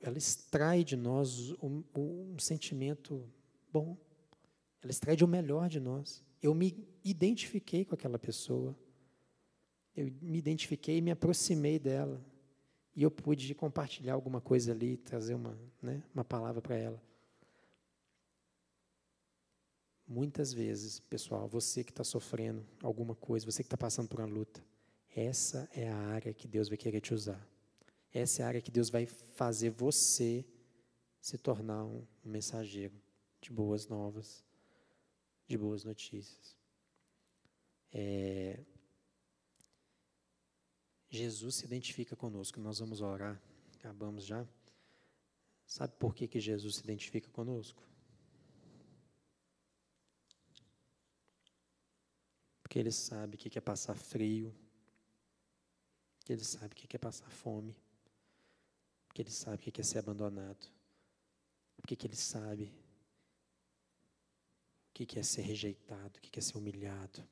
Speaker 1: ela extrai de nós um, um sentimento bom, ela extrai de o melhor de nós. Eu me identifiquei com aquela pessoa eu me identifiquei e me aproximei dela. E eu pude compartilhar alguma coisa ali, trazer uma, né, uma palavra para ela. Muitas vezes, pessoal, você que está sofrendo alguma coisa, você que está passando por uma luta, essa é a área que Deus vai querer te usar. Essa é a área que Deus vai fazer você se tornar um, mensageiro de boas novas, de boas notícias. É, Jesus se identifica conosco. Nós vamos orar. Acabamos já. Sabe por que, que Jesus se identifica conosco? Porque ele sabe o que é passar frio. Ele sabe o que é passar fome. Porque ele sabe o que é ser abandonado. Porque ele sabe o que é ser rejeitado, o que é ser humilhado.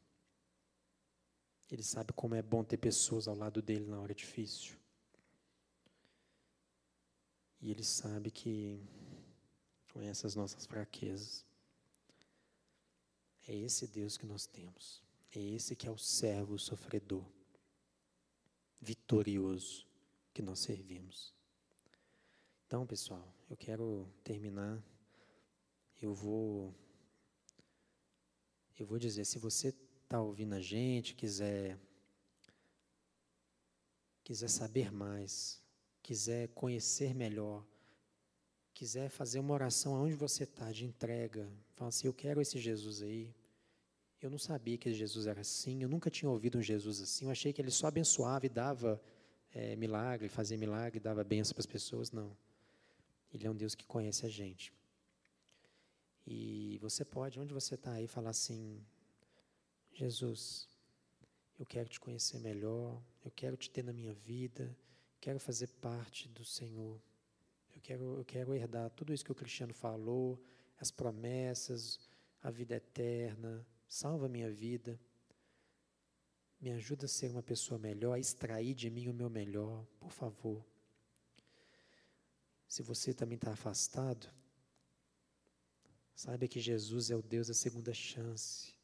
Speaker 1: Ele sabe como é bom ter pessoas ao lado dele na hora difícil. E ele sabe que conhece as nossas fraquezas. É esse Deus que nós temos. É esse que é o servo sofredor, vitorioso que nós servimos. Então, pessoal, eu quero terminar. Eu vou eu vou dizer, se você está ouvindo a gente, quiser quiser saber mais, quiser conhecer melhor, quiser fazer uma oração aonde você está, de entrega, fala assim, eu quero esse Jesus aí. Eu não sabia que Jesus era assim, eu nunca tinha ouvido um Jesus assim, eu achei que ele só abençoava e dava é, milagre, fazia milagre, dava bênção para as pessoas, não. Ele é um Deus que conhece a gente. E você pode, onde você está aí, falar assim, Jesus, eu quero te conhecer melhor, eu quero te ter na minha vida, quero fazer parte do Senhor. Eu quero, eu quero herdar tudo isso que o Cristiano falou, as promessas, a vida eterna. Salva a minha vida. Me ajuda a ser uma pessoa melhor, a extrair de mim o meu melhor, por favor. Se você também está afastado, saiba que Jesus é o Deus da segunda chance.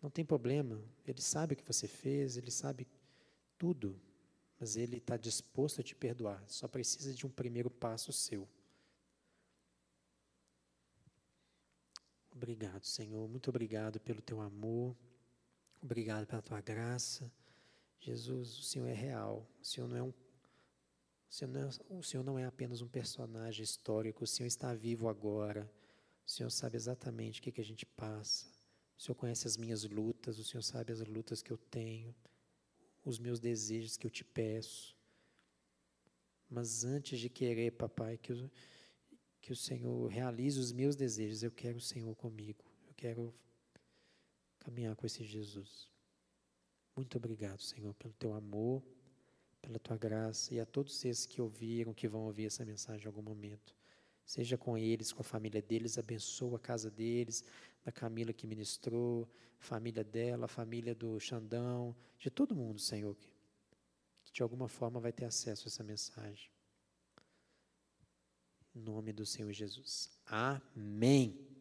Speaker 1: Não tem problema, Ele sabe o que você fez, Ele sabe tudo, mas Ele está disposto a te perdoar, só precisa de um primeiro passo seu. Obrigado, Senhor, muito obrigado pelo teu amor, obrigado pela tua graça. Jesus, o Senhor é real, o Senhor não é um o é, o Senhor não é apenas um personagem histórico, o Senhor está vivo agora. O Senhor sabe exatamente o que, que a gente passa. O Senhor conhece as minhas lutas, o Senhor sabe as lutas que eu tenho, os meus desejos que eu te peço. Mas antes de querer, papai, que, eu, que o Senhor realize os meus desejos, eu quero o Senhor comigo. Eu quero caminhar com esse Jesus. Muito obrigado, Senhor, pelo teu amor, pela tua graça e a todos esses que ouviram, que vão ouvir essa mensagem em algum momento. Seja com eles, com a família deles, abençoa a casa deles, da Camila que ministrou, família dela, a família do Xandão, de todo mundo, Senhor, que, que de alguma forma vai ter acesso a essa mensagem. Em nome do Senhor Jesus. Amém.